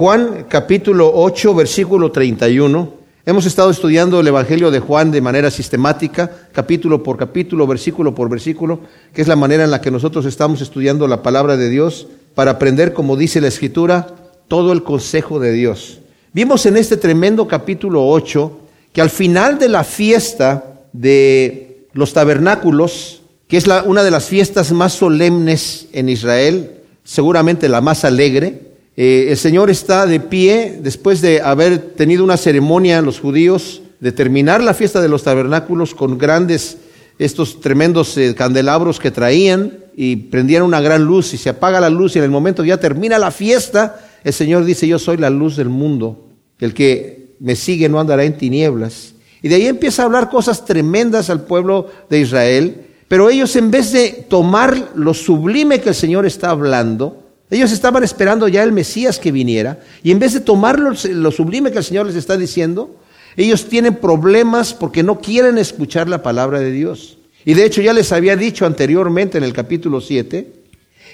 Juan capítulo 8, versículo 31. Hemos estado estudiando el Evangelio de Juan de manera sistemática, capítulo por capítulo, versículo por versículo, que es la manera en la que nosotros estamos estudiando la palabra de Dios para aprender, como dice la Escritura, todo el consejo de Dios. Vimos en este tremendo capítulo 8 que al final de la fiesta de los tabernáculos, que es una de las fiestas más solemnes en Israel, seguramente la más alegre, eh, el Señor está de pie después de haber tenido una ceremonia los judíos de terminar la fiesta de los tabernáculos con grandes, estos tremendos eh, candelabros que traían y prendían una gran luz y se apaga la luz y en el momento que ya termina la fiesta, el Señor dice, yo soy la luz del mundo, el que me sigue no andará en tinieblas. Y de ahí empieza a hablar cosas tremendas al pueblo de Israel, pero ellos en vez de tomar lo sublime que el Señor está hablando, ellos estaban esperando ya el Mesías que viniera, y en vez de tomar lo, sublime que el Señor les está diciendo, ellos tienen problemas porque no quieren escuchar la palabra de Dios. Y de hecho ya les había dicho anteriormente en el capítulo 7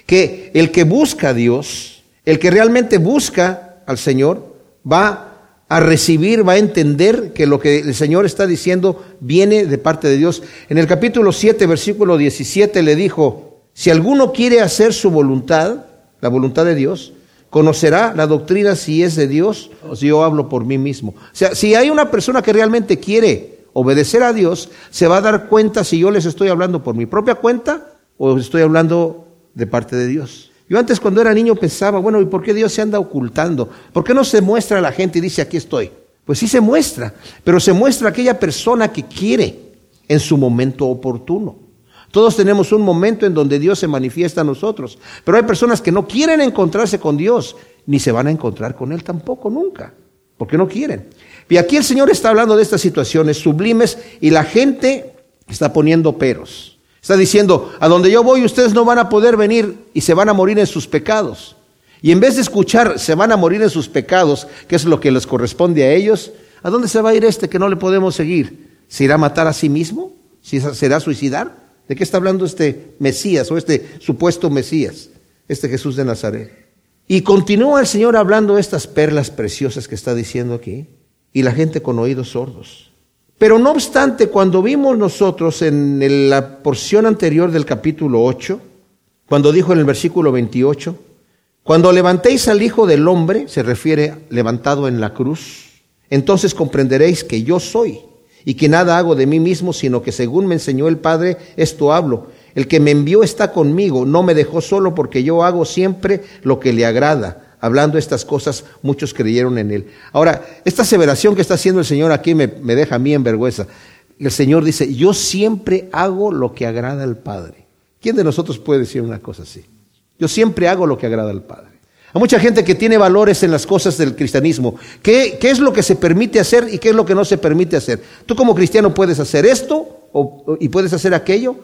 que el que busca a Dios, el que realmente busca al Señor, va a recibir, va a entender que lo que el Señor está diciendo viene de parte de Dios. En el capítulo 7, versículo 17 le dijo, si alguno quiere hacer su voluntad, la voluntad de Dios, conocerá la doctrina si es de Dios o si yo hablo por mí mismo. O sea, si hay una persona que realmente quiere obedecer a Dios, se va a dar cuenta si yo les estoy hablando por mi propia cuenta o estoy hablando de parte de Dios. Yo antes cuando era niño pensaba, bueno, ¿y por qué Dios se anda ocultando? ¿Por qué no se muestra a la gente y dice, aquí estoy? Pues sí se muestra, pero se muestra aquella persona que quiere en su momento oportuno. Todos tenemos un momento en donde Dios se manifiesta a nosotros, pero hay personas que no quieren encontrarse con Dios, ni se van a encontrar con Él tampoco nunca, porque no quieren. Y aquí el Señor está hablando de estas situaciones sublimes y la gente está poniendo peros. Está diciendo, a donde yo voy ustedes no van a poder venir y se van a morir en sus pecados. Y en vez de escuchar, se van a morir en sus pecados, que es lo que les corresponde a ellos, ¿a dónde se va a ir este que no le podemos seguir? ¿Se irá a matar a sí mismo? ¿Se irá a suicidar? ¿De qué está hablando este Mesías o este supuesto Mesías, este Jesús de Nazaret? Y continúa el Señor hablando estas perlas preciosas que está diciendo aquí, y la gente con oídos sordos. Pero no obstante, cuando vimos nosotros en la porción anterior del capítulo 8, cuando dijo en el versículo 28, cuando levantéis al Hijo del Hombre, se refiere levantado en la cruz, entonces comprenderéis que yo soy y que nada hago de mí mismo, sino que según me enseñó el Padre, esto hablo. El que me envió está conmigo, no me dejó solo porque yo hago siempre lo que le agrada. Hablando estas cosas, muchos creyeron en él. Ahora, esta aseveración que está haciendo el Señor aquí me, me deja a mí en vergüenza. El Señor dice, yo siempre hago lo que agrada al Padre. ¿Quién de nosotros puede decir una cosa así? Yo siempre hago lo que agrada al Padre. Hay mucha gente que tiene valores en las cosas del cristianismo. ¿Qué, ¿Qué, es lo que se permite hacer y qué es lo que no se permite hacer? Tú como cristiano puedes hacer esto y puedes hacer aquello.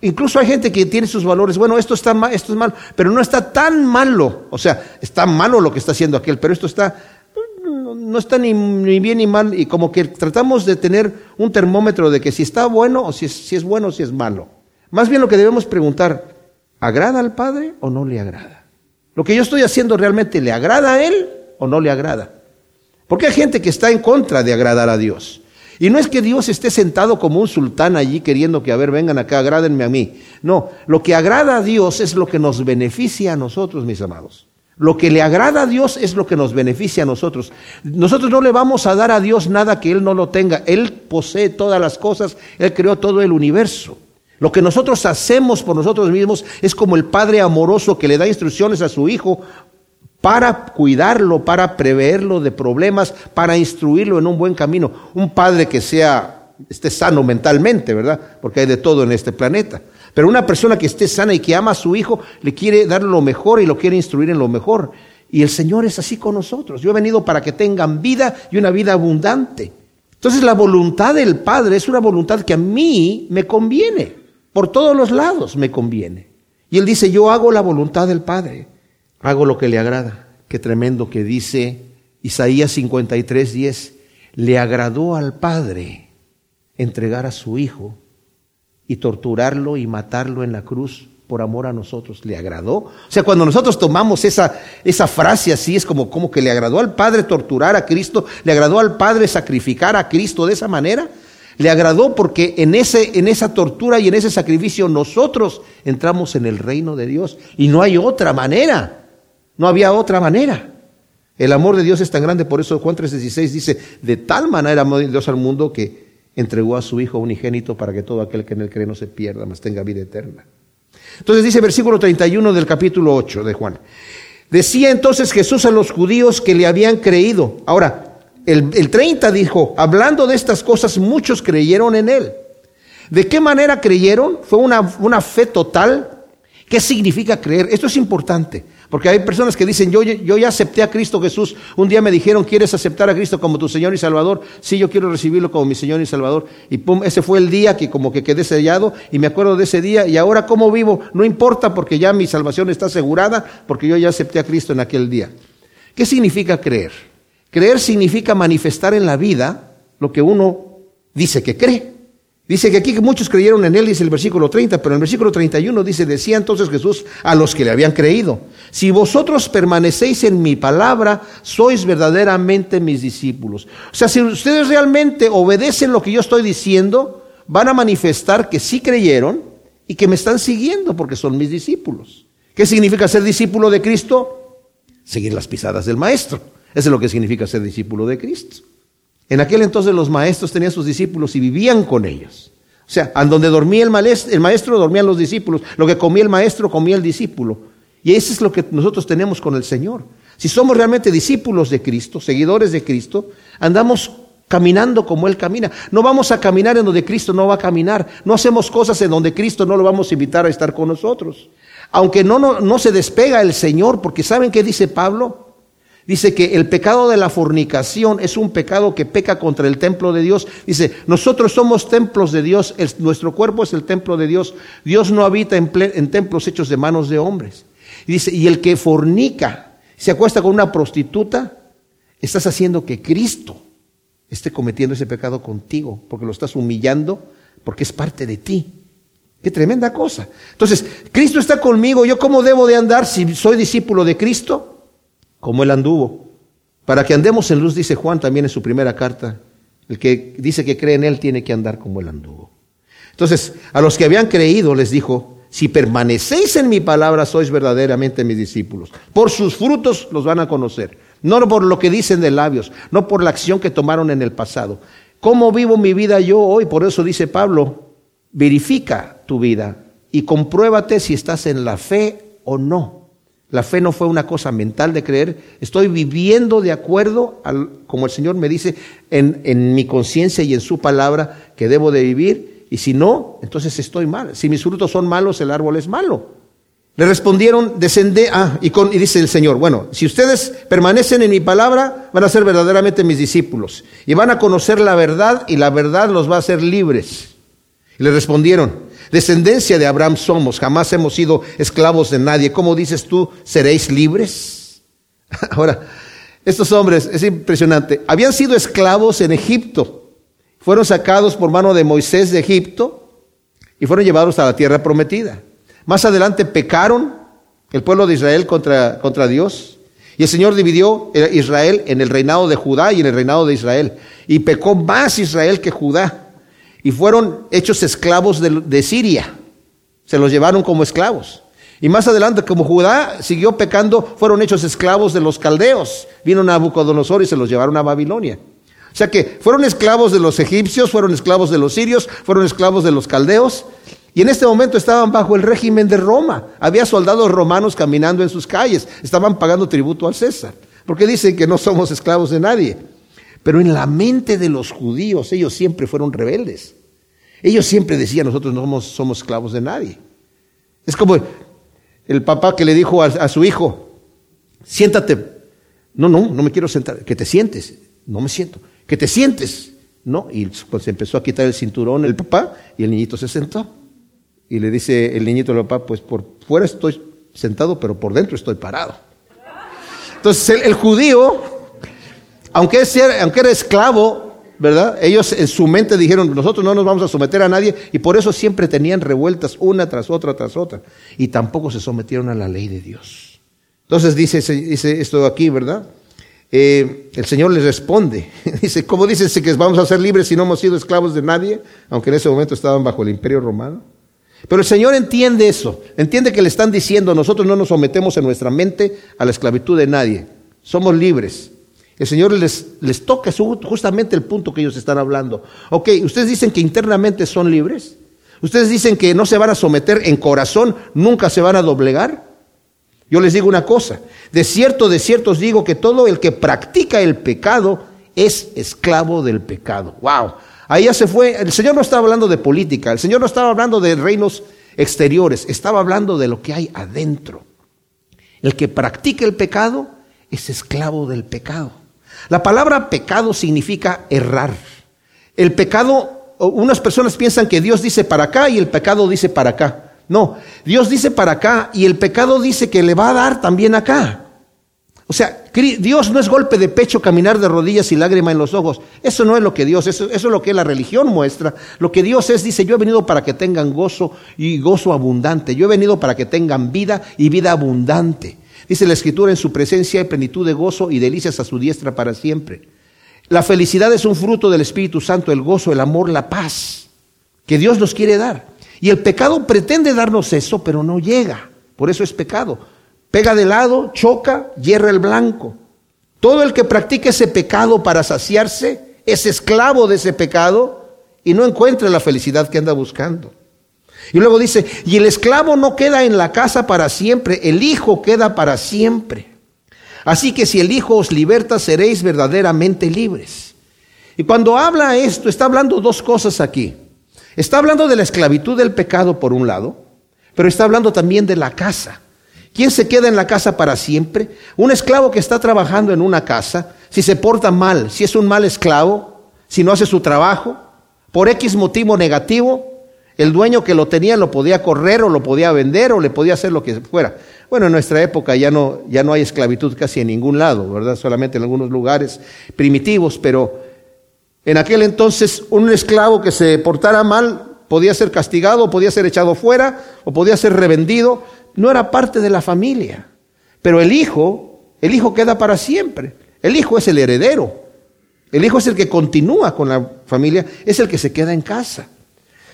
Incluso hay gente que tiene sus valores. Bueno, esto está mal, esto es malo, pero no está tan malo. O sea, está malo lo que está haciendo aquel, pero esto está no está ni, ni, bien ni mal y como que tratamos de tener un termómetro de que si está bueno o si es, si es bueno o si es malo. Más bien lo que debemos preguntar, ¿agrada al Padre o no le agrada? ¿Lo que yo estoy haciendo realmente le agrada a Él o no le agrada? Porque hay gente que está en contra de agradar a Dios. Y no es que Dios esté sentado como un sultán allí queriendo que, a ver, vengan acá, agrádenme a mí. No, lo que agrada a Dios es lo que nos beneficia a nosotros, mis amados. Lo que le agrada a Dios es lo que nos beneficia a nosotros. Nosotros no le vamos a dar a Dios nada que Él no lo tenga. Él posee todas las cosas, Él creó todo el universo. Lo que nosotros hacemos por nosotros mismos es como el padre amoroso que le da instrucciones a su hijo para cuidarlo, para preverlo de problemas, para instruirlo en un buen camino. Un padre que sea, esté sano mentalmente, ¿verdad? Porque hay de todo en este planeta. Pero una persona que esté sana y que ama a su hijo, le quiere dar lo mejor y lo quiere instruir en lo mejor. Y el Señor es así con nosotros. Yo he venido para que tengan vida y una vida abundante. Entonces la voluntad del Padre es una voluntad que a mí me conviene. Por todos los lados me conviene. Y él dice, yo hago la voluntad del Padre, hago lo que le agrada. Qué tremendo que dice Isaías 53, 10, le agradó al Padre entregar a su Hijo y torturarlo y matarlo en la cruz por amor a nosotros. ¿Le agradó? O sea, cuando nosotros tomamos esa, esa frase así, es como, como que le agradó al Padre torturar a Cristo, le agradó al Padre sacrificar a Cristo de esa manera. Le agradó porque en, ese, en esa tortura y en ese sacrificio nosotros entramos en el reino de Dios. Y no hay otra manera. No había otra manera. El amor de Dios es tan grande, por eso Juan 3:16 dice, de tal manera amó Dios al mundo que entregó a su Hijo unigénito para que todo aquel que en él cree no se pierda, mas tenga vida eterna. Entonces dice versículo 31 del capítulo 8 de Juan. Decía entonces Jesús a los judíos que le habían creído. Ahora, el, el 30 dijo, hablando de estas cosas, muchos creyeron en él. ¿De qué manera creyeron? Fue una, una fe total. ¿Qué significa creer? Esto es importante. Porque hay personas que dicen, yo, yo ya acepté a Cristo Jesús. Un día me dijeron, ¿quieres aceptar a Cristo como tu Señor y Salvador? Sí, yo quiero recibirlo como mi Señor y Salvador. Y pum, ese fue el día que como que quedé sellado y me acuerdo de ese día. Y ahora, ¿cómo vivo? No importa porque ya mi salvación está asegurada, porque yo ya acepté a Cristo en aquel día. ¿Qué significa creer? Creer significa manifestar en la vida lo que uno dice que cree. Dice que aquí muchos creyeron en él, dice el versículo 30, pero en el versículo 31 dice, decía entonces Jesús a los que le habían creído, si vosotros permanecéis en mi palabra, sois verdaderamente mis discípulos. O sea, si ustedes realmente obedecen lo que yo estoy diciendo, van a manifestar que sí creyeron y que me están siguiendo porque son mis discípulos. ¿Qué significa ser discípulo de Cristo? Seguir las pisadas del Maestro. Eso es lo que significa ser discípulo de Cristo. En aquel entonces los maestros tenían sus discípulos y vivían con ellos. O sea, en donde dormía el maestro, dormían los discípulos. Lo que comía el maestro, comía el discípulo. Y eso es lo que nosotros tenemos con el Señor. Si somos realmente discípulos de Cristo, seguidores de Cristo, andamos caminando como Él camina. No vamos a caminar en donde Cristo no va a caminar. No hacemos cosas en donde Cristo no lo vamos a invitar a estar con nosotros. Aunque no, no, no se despega el Señor, porque ¿saben qué dice Pablo? Dice que el pecado de la fornicación es un pecado que peca contra el templo de Dios. Dice, nosotros somos templos de Dios, nuestro cuerpo es el templo de Dios. Dios no habita en, en templos hechos de manos de hombres. Y dice, y el que fornica, se acuesta con una prostituta, estás haciendo que Cristo esté cometiendo ese pecado contigo, porque lo estás humillando, porque es parte de ti. Qué tremenda cosa. Entonces, Cristo está conmigo, ¿yo cómo debo de andar si soy discípulo de Cristo? Como él anduvo. Para que andemos en luz, dice Juan también en su primera carta, el que dice que cree en él tiene que andar como él anduvo. Entonces, a los que habían creído les dijo, si permanecéis en mi palabra, sois verdaderamente mis discípulos. Por sus frutos los van a conocer. No por lo que dicen de labios, no por la acción que tomaron en el pasado. ¿Cómo vivo mi vida yo hoy? Por eso dice Pablo, verifica tu vida y compruébate si estás en la fe o no. La fe no fue una cosa mental de creer, estoy viviendo de acuerdo al, como el Señor me dice en, en mi conciencia y en su palabra que debo de vivir, y si no, entonces estoy mal. Si mis frutos son malos, el árbol es malo. Le respondieron, descendé, ah, y, con, y dice el Señor, bueno, si ustedes permanecen en mi palabra, van a ser verdaderamente mis discípulos, y van a conocer la verdad, y la verdad los va a hacer libres. Y le respondieron, Descendencia de Abraham somos, jamás hemos sido esclavos de nadie. ¿Cómo dices tú, seréis libres? Ahora, estos hombres, es impresionante, habían sido esclavos en Egipto, fueron sacados por mano de Moisés de Egipto y fueron llevados a la tierra prometida. Más adelante pecaron el pueblo de Israel contra, contra Dios. Y el Señor dividió Israel en el reinado de Judá y en el reinado de Israel. Y pecó más Israel que Judá y fueron hechos esclavos de, Siria. Se los llevaron como esclavos. Y más adelante, como Judá siguió pecando, fueron hechos esclavos de los caldeos. Vino Nabucodonosor y se los llevaron a Babilonia. O sea que fueron esclavos de los egipcios, fueron esclavos de los sirios, fueron esclavos de los caldeos. Y en este momento estaban bajo el régimen de Roma. Había soldados romanos caminando en sus calles. Estaban pagando tributo al César. Porque dicen que no somos esclavos de nadie. Pero en la mente de los judíos ellos siempre fueron rebeldes. Ellos siempre decían, nosotros no somos, esclavos de nadie. Es como el papá que le dijo a, su hijo, siéntate. No, no, no me quiero sentar. Que te sientes. No me siento. Que te sientes. No. Y pues se empezó a quitar el cinturón el papá y el niñito se sentó. Y le dice el niñito al papá, pues por fuera estoy sentado, pero por dentro estoy parado. Entonces el judío aunque, era esclavo, ¿verdad? Ellos en su mente dijeron, nosotros no nos vamos a someter a nadie y por eso siempre tenían revueltas una tras otra tras otra. Y tampoco se sometieron a la ley de Dios. Entonces dice, dice esto aquí, ¿verdad? Eh, el Señor les responde. dice, ¿cómo dices que vamos a ser libres si no hemos sido esclavos de nadie? Aunque en ese momento estaban bajo el imperio romano. Pero el Señor entiende eso, entiende que le están diciendo, nosotros no nos sometemos en nuestra mente a la esclavitud de nadie, somos libres. El Señor les, toca justamente el punto que ellos están hablando. Ok, ustedes dicen que internamente son libres. Ustedes dicen que no se van a someter en corazón, nunca se van a doblegar. Yo les digo una cosa, de cierto, de cierto os digo que todo el que practica el pecado es esclavo del pecado. Wow, ahí ya se fue, el Señor no estaba hablando de política, el Señor no estaba hablando de reinos exteriores, estaba hablando de lo que hay adentro. El que practica el pecado es esclavo del pecado. La palabra pecado significa errar. El pecado, unas personas piensan que Dios dice para acá y el pecado dice para acá. No, Dios dice para acá y el pecado dice que le va a dar también acá. O sea, Dios no es golpe de pecho, caminar de rodillas y lágrima en los ojos. Eso no es lo que Dios es, eso es lo que la religión muestra. Lo que Dios es, dice, yo he venido para que tengan gozo y gozo abundante. Yo he venido para que tengan vida y vida abundante. Dice la Escritura, en su presencia hay plenitud de gozo y delicias a su diestra para siempre. La felicidad es un fruto del Espíritu Santo, el gozo, el amor, la paz, que Dios nos quiere dar. Y el pecado pretende darnos eso, pero no llega. Por eso es pecado. Pega de lado, choca, hierra el blanco. Todo el que practique ese pecado para saciarse es esclavo de ese pecado y no encuentra la felicidad que anda buscando. Y luego dice, y el esclavo no queda en la casa para siempre, el Hijo queda para siempre. Así que si el Hijo os liberta, seréis verdaderamente libres. Y cuando habla esto, está hablando dos cosas aquí. Está hablando de la esclavitud del pecado por un lado, pero está hablando también de la casa. ¿Quién se queda en la casa para siempre? Un esclavo que está trabajando en una casa, si se porta mal, si es un mal esclavo, si no hace su trabajo, por X motivo negativo, el dueño que lo tenía lo podía correr o lo podía vender o le podía hacer lo que fuera. Bueno, en nuestra época ya no, ya no hay esclavitud casi en ningún lado, ¿verdad? Solamente en algunos lugares primitivos, pero en aquel entonces un esclavo que se portara mal podía ser castigado, podía ser echado fuera o podía ser revendido. No era parte de la familia. Pero el hijo, el hijo queda para siempre. El hijo es el heredero. El hijo es el que continúa con la familia, es el que se queda en casa.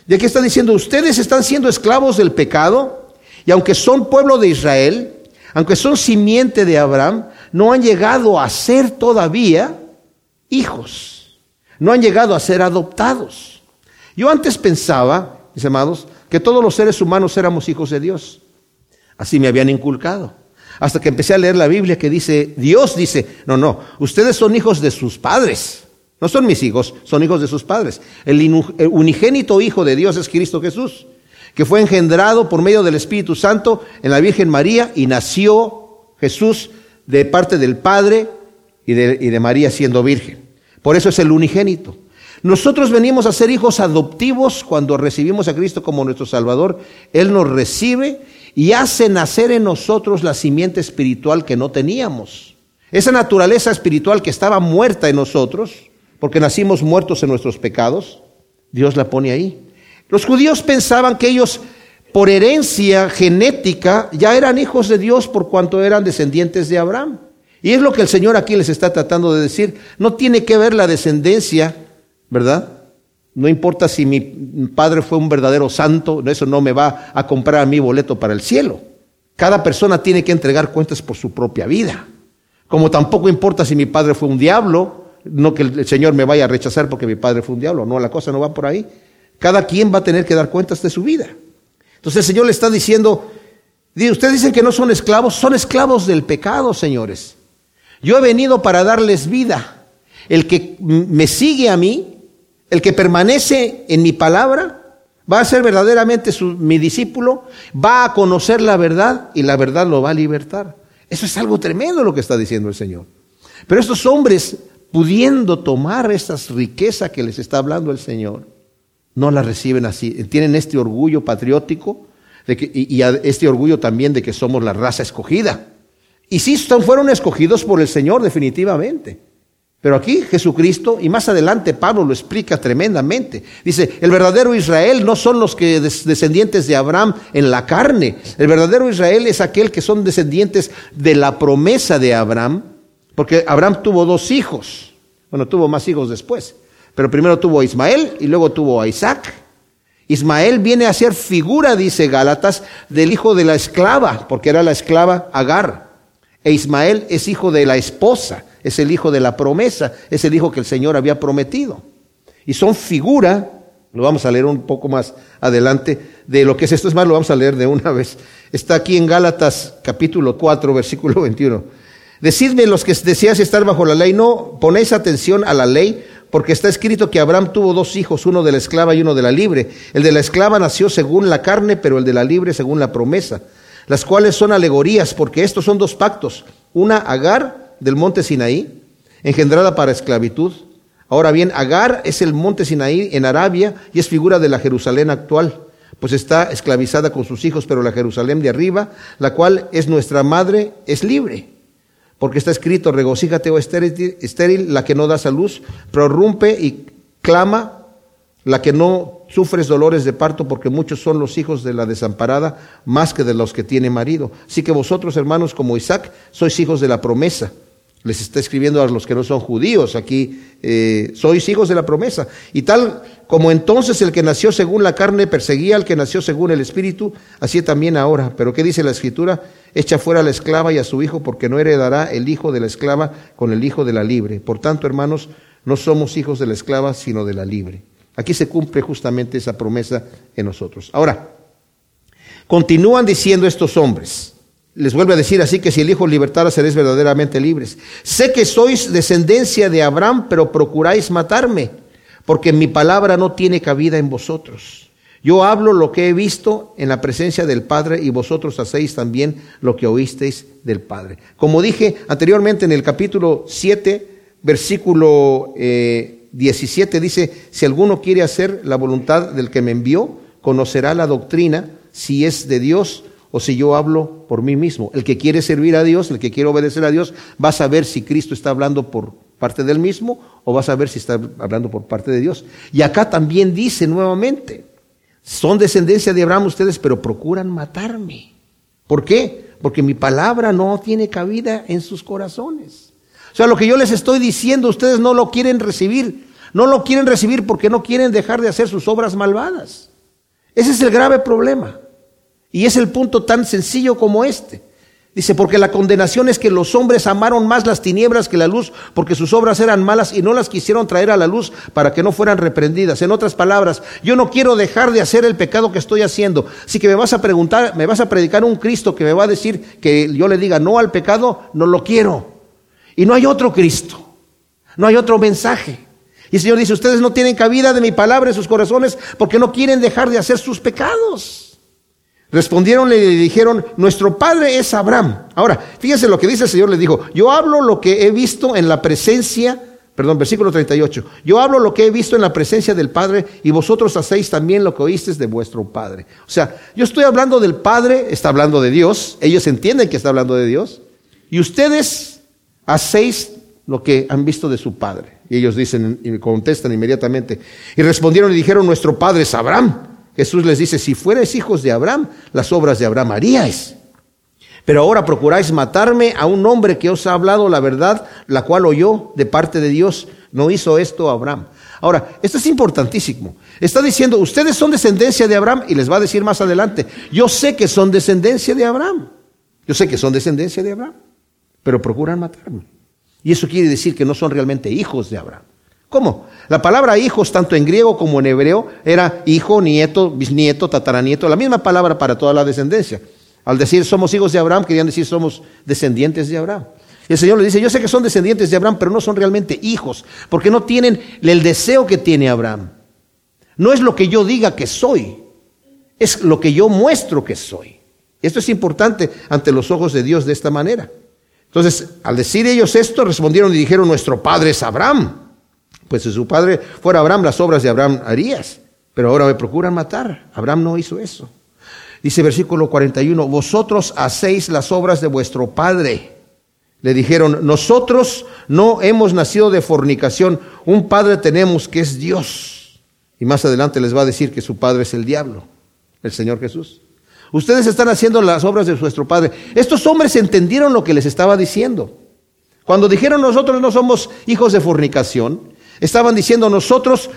Y aquí está diciendo, ustedes están siendo esclavos del pecado y aunque son pueblo de Israel, aunque son simiente de Abraham, no han llegado a ser todavía hijos. No han llegado a ser adoptados. Yo antes pensaba, mis amados, que todos los seres humanos éramos hijos de Dios. Así me habían inculcado. Hasta que empecé a leer la Biblia que dice, Dios dice, no, no, ustedes son hijos de sus padres. No son mis hijos, son hijos de sus padres. El unigénito Hijo de Dios es Cristo Jesús, que fue engendrado por medio del Espíritu Santo en la Virgen María y nació Jesús de parte del Padre y de, María siendo virgen. Por eso es el unigénito. Nosotros venimos a ser hijos adoptivos cuando recibimos a Cristo como nuestro Salvador. Él nos recibe y hace nacer en nosotros la simiente espiritual que no teníamos. Esa naturaleza espiritual que estaba muerta en nosotros, porque nacimos muertos en nuestros pecados, Dios la pone ahí. Los judíos pensaban que ellos, por herencia genética, ya eran hijos de Dios por cuanto eran descendientes de Abraham. Y es lo que el Señor aquí les está tratando de decir. No tiene que ver la descendencia, ¿verdad? No importa si mi padre fue un verdadero santo, eso no me va a comprar mi boleto para el cielo. Cada persona tiene que entregar cuentas por su propia vida. Como tampoco importa si mi padre fue un diablo, no que el Señor me vaya a rechazar porque mi padre fue un diablo, no, la cosa no va por ahí. Cada quien va a tener que dar cuentas de su vida. Entonces el Señor le está diciendo, ustedes dicen que no son esclavos, son esclavos del pecado, señores. Yo he venido para darles vida. El que me sigue a mí, el que permanece en mi palabra, va a ser verdaderamente mi discípulo, va a conocer la verdad y la verdad lo va a libertar. Eso es algo tremendo lo que está diciendo el Señor. Pero estos hombres pudiendo tomar esas riquezas que les está hablando el Señor, no las reciben así. Tienen este orgullo patriótico y, este orgullo también de que somos la raza escogida. Y sí, fueron escogidos por el Señor definitivamente. Pero aquí Jesucristo, y más adelante Pablo lo explica tremendamente. Dice, el verdadero Israel no son los que descendientes de Abraham en la carne. El verdadero Israel es aquel que son descendientes de la promesa de Abraham, porque Abraham tuvo dos hijos. Bueno, tuvo más hijos después. Pero primero tuvo a Ismael y luego tuvo a Isaac. Ismael viene a ser figura, dice Gálatas, del hijo de la esclava, porque era la esclava Agar. E Ismael es hijo de la esposa es el hijo de la promesa, es el hijo que el Señor había prometido. Y son figura, lo vamos a leer un poco más adelante, de lo que es esto. Es más, lo vamos a leer de una vez. Está aquí en Gálatas capítulo 4, versículo 21. Decidme los que deseáis estar bajo la ley, no ponéis atención a la ley, porque está escrito que Abraham tuvo dos hijos, uno de la esclava y uno de la libre. El de la esclava nació según la carne, pero el de la libre según la promesa, las cuales son alegorías, porque estos son dos pactos, una Agar del monte Sinaí, engendrada para esclavitud. Ahora bien, Agar es el monte Sinaí en Arabia y es figura de la Jerusalén actual, pues está esclavizada con sus hijos, pero la Jerusalén de arriba, la cual es nuestra madre, es libre. Porque está escrito, regocíjate, o oh estéril, la que no das a luz, prorrumpe y clama, la que no sufres dolores de parto, porque muchos son los hijos de la desamparada, más que de los que tiene marido. Así que vosotros, hermanos, como Isaac, sois hijos de la promesa les está escribiendo a los que no son judíos, aquí eh, sois hijos de la promesa. Y tal como entonces el que nació según la carne perseguía al que nació según el espíritu, así también ahora. Pero ¿qué dice la escritura? Echa fuera a la esclava y a su hijo, porque no heredará el hijo de la esclava con el hijo de la libre. Por tanto, hermanos, no somos hijos de la esclava, sino de la libre. Aquí se cumple justamente esa promesa en nosotros. Ahora, continúan diciendo estos hombres, les vuelve a decir así que si el Hijo libertara seréis verdaderamente libres. Sé que sois descendencia de Abraham, pero procuráis matarme, porque mi palabra no tiene cabida en vosotros. Yo hablo lo que he visto en la presencia del Padre y vosotros hacéis también lo que oísteis del Padre. Como dije anteriormente en el capítulo 7, versículo 17, eh, dice, si alguno quiere hacer la voluntad del que me envió, conocerá la doctrina, si es de Dios o si yo hablo por mí mismo. El que quiere servir a Dios, el que quiere obedecer a Dios, va a saber si Cristo está hablando por parte del mismo o va a saber si está hablando por parte de Dios. Y acá también dice nuevamente, son descendencia de Abraham ustedes, pero procuran matarme. ¿Por qué? Porque mi palabra no tiene cabida en sus corazones. O sea, lo que yo les estoy diciendo, ustedes no lo quieren recibir. No lo quieren recibir porque no quieren dejar de hacer sus obras malvadas. Ese es el grave problema. Y es el punto tan sencillo como este. Dice, porque la condenación es que los hombres amaron más las tinieblas que la luz, porque sus obras eran malas y no las quisieron traer a la luz para que no fueran reprendidas. En otras palabras, yo no quiero dejar de hacer el pecado que estoy haciendo. Así que me vas a preguntar, me vas a predicar un Cristo que me va a decir que yo le diga no al pecado, no lo quiero. Y no hay otro Cristo, no hay otro mensaje. Y el Señor dice, ustedes no tienen cabida de mi palabra en sus corazones porque no quieren dejar de hacer sus pecados. Respondieronle y le dijeron, nuestro padre es Abraham. Ahora, fíjense lo que dice el Señor, le dijo, yo hablo lo que he visto en la presencia, perdón, versículo 38, yo hablo lo que he visto en la presencia del Padre y vosotros hacéis también lo que oísteis de vuestro Padre. O sea, yo estoy hablando del Padre, está hablando de Dios, ellos entienden que está hablando de Dios, y ustedes hacéis lo que han visto de su Padre. Y ellos dicen y contestan inmediatamente, y respondieron y dijeron, nuestro Padre es Abraham. Jesús les dice, si fuerais hijos de Abraham, las obras de Abraham haríais. Pero ahora procuráis matarme a un hombre que os ha hablado la verdad, la cual oyó de parte de Dios. No hizo esto Abraham. Ahora, esto es importantísimo. Está diciendo, ustedes son descendencia de Abraham y les va a decir más adelante, yo sé que son descendencia de Abraham. Yo sé que son descendencia de Abraham, pero procuran matarme. Y eso quiere decir que no son realmente hijos de Abraham. ¿Cómo? La palabra hijos, tanto en griego como en hebreo, era hijo, nieto, bisnieto, tataranieto, la misma palabra para toda la descendencia. Al decir somos hijos de Abraham, querían decir somos descendientes de Abraham. Y el Señor le dice, yo sé que son descendientes de Abraham, pero no son realmente hijos, porque no tienen el deseo que tiene Abraham. No es lo que yo diga que soy, es lo que yo muestro que soy. Esto es importante ante los ojos de Dios de esta manera. Entonces, al decir ellos esto, respondieron y dijeron, nuestro padre es Abraham. Pues si su padre fuera Abraham, las obras de Abraham harías. Pero ahora me procuran matar. Abraham no hizo eso. Dice versículo 41, vosotros hacéis las obras de vuestro padre. le dijeron, nosotros no hemos nacido de fornicación, un padre tenemos que es Dios. Y más adelante les va a decir que su padre es el diablo, el Señor Jesús. Ustedes están haciendo las obras de nuestro padre. Estos hombres entendieron lo que les estaba diciendo. Cuando dijeron nosotros no somos hijos de fornicación, estaban diciendo nosotros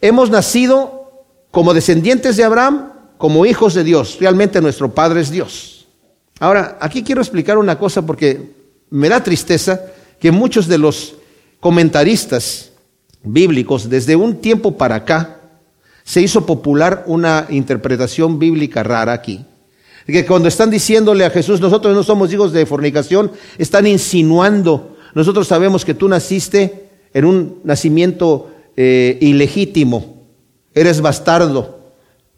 hemos nacido como descendientes de Abraham, como hijos de Dios. Realmente nuestro Padre es Dios. Ahora, aquí quiero explicar una cosa porque me da tristeza que muchos de los comentaristas bíblicos, desde un tiempo para acá, se hizo popular una interpretación bíblica rara aquí. Que cuando están diciéndole a Jesús, nosotros no somos hijos de fornicación, están insinuando, nosotros sabemos que tú naciste en un nacimiento eh, ilegítimo, eres bastardo,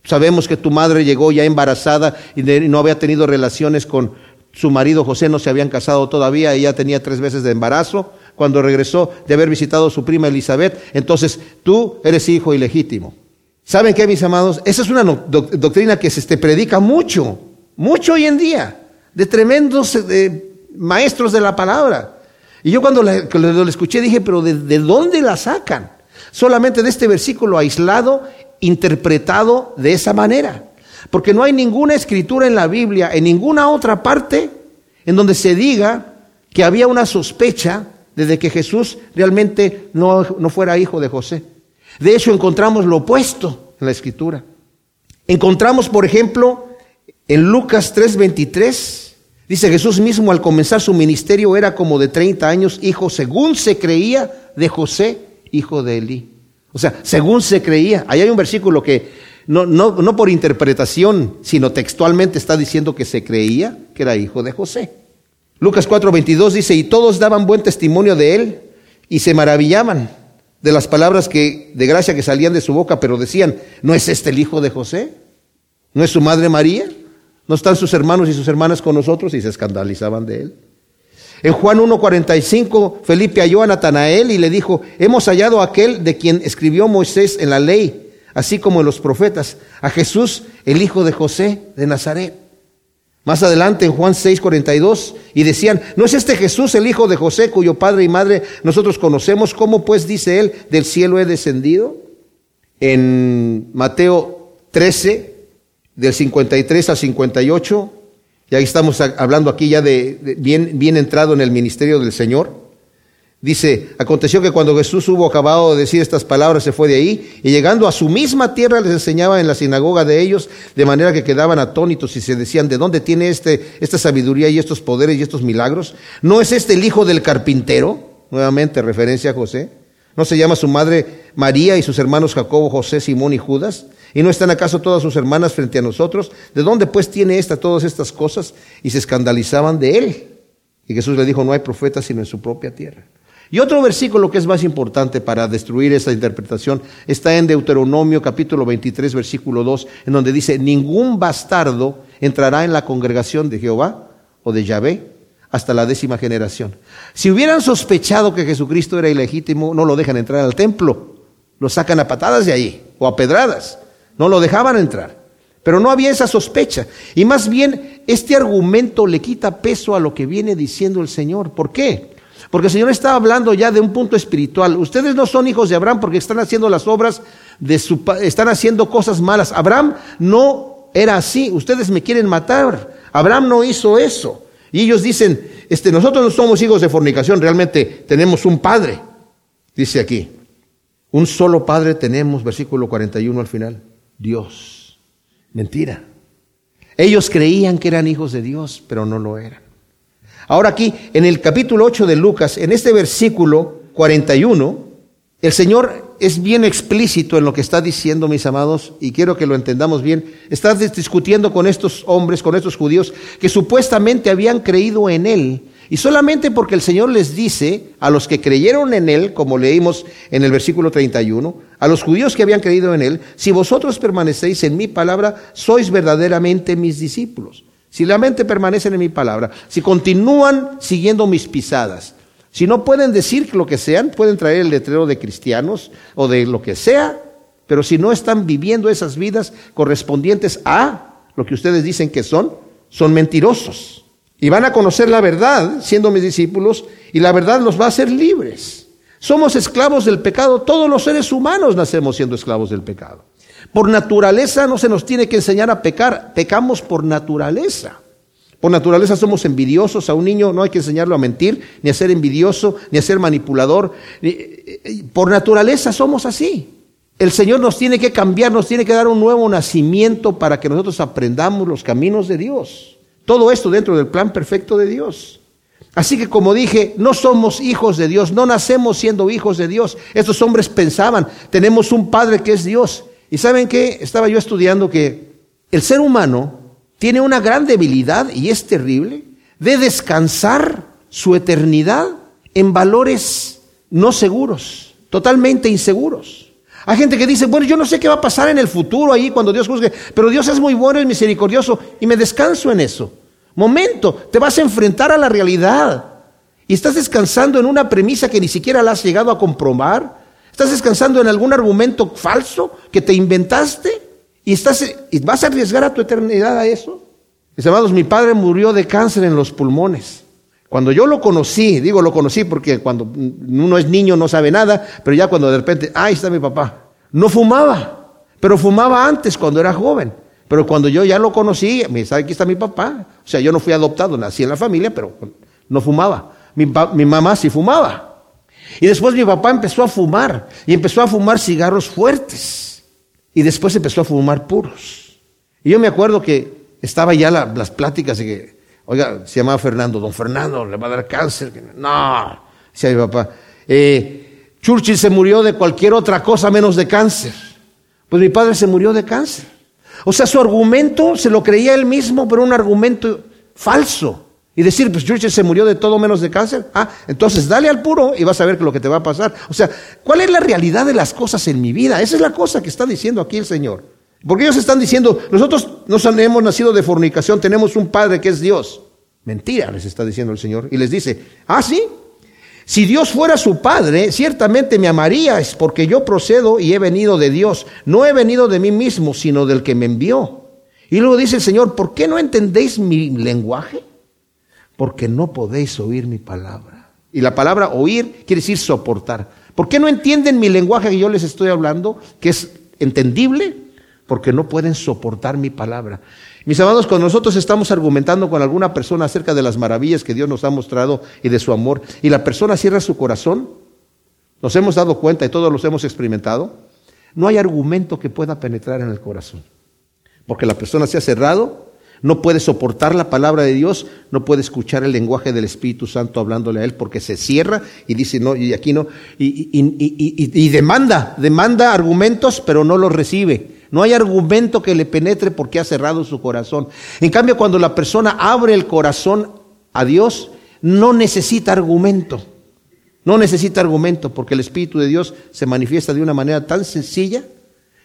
sabemos que tu madre llegó ya embarazada y no había tenido relaciones con, su marido José no se habían casado todavía, ella tenía tres veces de embarazo cuando regresó de haber visitado a su prima Elizabeth. Entonces, tú eres hijo ilegítimo. ¿Saben qué, mis amados? Esa es una doctrina que se este, predica mucho, mucho hoy en día, de tremendos eh, maestros de la palabra. Y yo cuando lo escuché dije, pero ¿de dónde la sacan? Solamente de este versículo aislado, interpretado de esa manera. Porque no hay ninguna escritura en la Biblia, en ninguna otra parte, en donde se diga que había una sospecha desde que Jesús realmente no, no fuera hijo de José. De hecho, encontramos lo opuesto en la escritura. Encontramos, por ejemplo, en Lucas 3:23, dice Jesús mismo al comenzar su ministerio era como de 30 años, hijo, según se creía, de José, hijo de Elí. O sea, según se creía. Ahí hay un versículo que no, no, no por interpretación, sino textualmente está diciendo que se creía que era hijo de José. Lucas 4:22 dice, y todos daban buen testimonio de él y se maravillaban de las palabras que, de gracia que salían de su boca, pero decían, ¿no es este el hijo de José? ¿No es su madre María? ¿No están sus hermanos y sus hermanas con nosotros? Y se escandalizaban de él. En Juan 1.45, Felipe halló a Natanael y le dijo, hemos hallado a aquel de quien escribió Moisés en la ley así como en los profetas, a Jesús, el hijo de José de Nazaret. Más adelante en Juan 6:42, y decían, ¿no es este Jesús el hijo de José, cuyo padre y madre nosotros conocemos? ¿Cómo pues dice él, del cielo he descendido? En Mateo 13, del 53 al 58, y ahí estamos hablando aquí ya de, bien, bien entrado en el ministerio del Señor. Dice, aconteció que cuando Jesús hubo acabado de decir estas palabras, se fue de ahí, y llegando a su misma tierra les enseñaba en la sinagoga de ellos, de manera que quedaban atónitos y se decían, ¿de dónde tiene este, esta sabiduría y estos poderes y estos milagros? ¿No es este el hijo del carpintero? Nuevamente referencia a José. ¿No se llama su madre María y sus hermanos Jacobo, José, Simón y Judas? ¿Y no están acaso todas sus hermanas frente a nosotros? ¿De dónde pues tiene esta todas estas cosas? Y se escandalizaban de él. Y Jesús le dijo, no hay profeta sino en su propia tierra. Y otro versículo que es más importante para destruir esa interpretación está en Deuteronomio capítulo 23 versículo 2, en donde dice, ningún bastardo entrará en la congregación de Jehová o de Yahvé hasta la décima generación. Si hubieran sospechado que Jesucristo era ilegítimo, no lo dejan entrar al templo, lo sacan a patadas de ahí o a pedradas, no lo dejaban entrar. Pero no había esa sospecha. Y más bien, este argumento le quita peso a lo que viene diciendo el Señor. ¿Por qué? Porque el Señor está hablando ya de un punto espiritual. Ustedes no son hijos de Abraham porque están haciendo las obras de su están haciendo cosas malas. Abraham no era así. Ustedes me quieren matar. Abraham no hizo eso. Y ellos dicen, este, nosotros no somos hijos de fornicación, realmente tenemos un padre. Dice aquí, un solo padre tenemos, versículo 41 al final, Dios. Mentira. Ellos creían que eran hijos de Dios, pero no lo eran. Ahora aquí, en el capítulo 8 de Lucas, en este versículo 41, el Señor es bien explícito en lo que está diciendo, mis amados, y quiero que lo entendamos bien. Está discutiendo con estos hombres, con estos judíos, que supuestamente habían creído en Él. Y solamente porque el Señor les dice a los que creyeron en Él, como leímos en el versículo 31, a los judíos que habían creído en Él, si vosotros permanecéis en mi palabra, sois verdaderamente mis discípulos si la mente permanecen en mi palabra, si continúan siguiendo mis pisadas, si no pueden decir lo que sean, pueden traer el letrero de cristianos o de lo que sea, pero si no están viviendo esas vidas correspondientes a lo que ustedes dicen que son, son mentirosos. Y van a conocer la verdad siendo mis discípulos y la verdad los va a hacer libres. Somos esclavos del pecado, todos los seres humanos nacemos siendo esclavos del pecado. Por naturaleza no se nos tiene que enseñar a pecar, pecamos por naturaleza. Por naturaleza somos envidiosos, a un niño no hay que enseñarlo a mentir, ni a ser envidioso, ni a ser manipulador. Por naturaleza somos así. El Señor nos tiene que cambiar, nos tiene que dar un nuevo nacimiento para que nosotros aprendamos los caminos de Dios. Todo esto dentro del plan perfecto de Dios. Así que como dije, no somos hijos de Dios, no nacemos siendo hijos de Dios. Estos hombres pensaban, tenemos un Padre que es Dios. Y saben qué, estaba yo estudiando que el ser humano tiene una gran debilidad, y es terrible, de descansar su eternidad en valores no seguros, totalmente inseguros. Hay gente que dice, bueno, yo no sé qué va a pasar en el futuro ahí cuando Dios juzgue, pero Dios es muy bueno y misericordioso y me descanso en eso. Momento, te vas a enfrentar a la realidad y estás descansando en una premisa que ni siquiera la has llegado a comprobar. Estás descansando en algún argumento falso que te inventaste y, estás, y vas a arriesgar a tu eternidad a eso. Mis amados, mi padre murió de cáncer en los pulmones. Cuando yo lo conocí, digo lo conocí porque cuando uno es niño no sabe nada, pero ya cuando de repente, ahí está mi papá, no fumaba, pero fumaba antes cuando era joven. Pero cuando yo ya lo conocí, me dice, aquí está mi papá. O sea, yo no fui adoptado, nací en la familia, pero no fumaba. Mi, mi mamá sí fumaba. Y después mi papá empezó a fumar, y empezó a fumar cigarros fuertes. Y después empezó a fumar puros. Y yo me acuerdo que estaba ya las pláticas de que Oiga, se llamaba Fernando, don Fernando, le va a dar cáncer. No, decía mi papá. Eh, Churchill se murió de cualquier otra cosa menos de cáncer. Pues mi padre se murió de cáncer. O sea, su argumento se lo creía él mismo, pero un argumento falso. Y decir, pues Churchill se murió de todo menos de cáncer. Ah, entonces dale al puro y vas a ver lo que te va a pasar. O sea, ¿cuál es la realidad de las cosas en mi vida? Esa es la cosa que está diciendo aquí el Señor. Porque ellos están diciendo, nosotros no hemos nacido de fornicación, tenemos un Padre que es Dios. Mentira, les está diciendo el Señor. Y les dice, ah, sí, si Dios fuera su Padre, ciertamente me amaría, es porque yo procedo y he venido de Dios. No he venido de mí mismo, sino del que me envió. Y luego dice el Señor, ¿por qué no entendéis mi lenguaje? Porque no podéis oír mi palabra. Y la palabra oír quiere decir soportar. ¿Por qué no entienden mi lenguaje que yo les estoy hablando, que es entendible? Porque no pueden soportar mi palabra. Mis amados, cuando nosotros estamos argumentando con alguna persona acerca de las maravillas que Dios nos ha mostrado y de su amor, y la persona cierra su corazón, nos hemos dado cuenta y todos los hemos experimentado, no hay argumento que pueda penetrar en el corazón, porque la persona se ha cerrado, no puede soportar la palabra de Dios, no puede escuchar el lenguaje del Espíritu Santo hablándole a él, porque se cierra y dice no, y aquí no, y, y demanda, demanda argumentos, pero no los recibe. No hay argumento que le penetre porque ha cerrado su corazón. En cambio, cuando la persona abre el corazón a Dios, no necesita argumento. No necesita argumento porque el Espíritu de Dios se manifiesta de una manera tan sencilla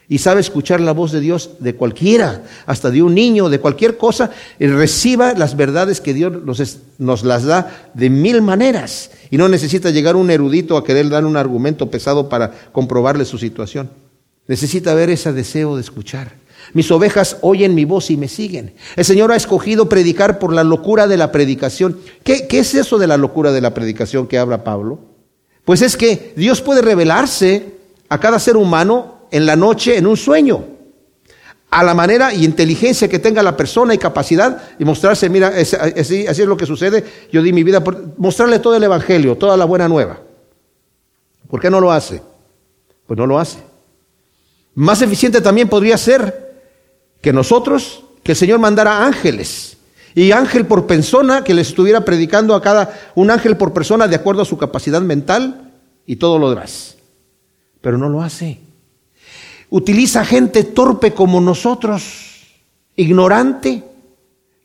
y sabe escuchar la voz de Dios de cualquiera, hasta de un niño, de cualquier cosa, y reciba las verdades que Dios nos, nos, las da de mil maneras. Y no necesita llegar un erudito a querer dar un argumento pesado para comprobarle su situación. Necesita ver ese deseo de escuchar. Mis ovejas oyen mi voz y me siguen. El Señor ha escogido predicar por la locura de la predicación. ¿Qué, ¿Qué, es eso de la locura de la predicación que habla Pablo? Pues es que Dios puede revelarse a cada ser humano en la noche en un sueño. A la manera y inteligencia que tenga la persona y capacidad y mostrarse, mira, así, así es lo que sucede. Yo di mi vida por mostrarle todo el Evangelio, toda la buena nueva. ¿Por qué no lo hace? Pues no lo hace. Más eficiente también podría ser que nosotros, que el Señor mandara ángeles. Y ángel por persona que les estuviera predicando a cada, un ángel por persona de acuerdo a su capacidad mental y todo lo demás. Pero no lo hace. Utiliza gente torpe como nosotros, ignorante,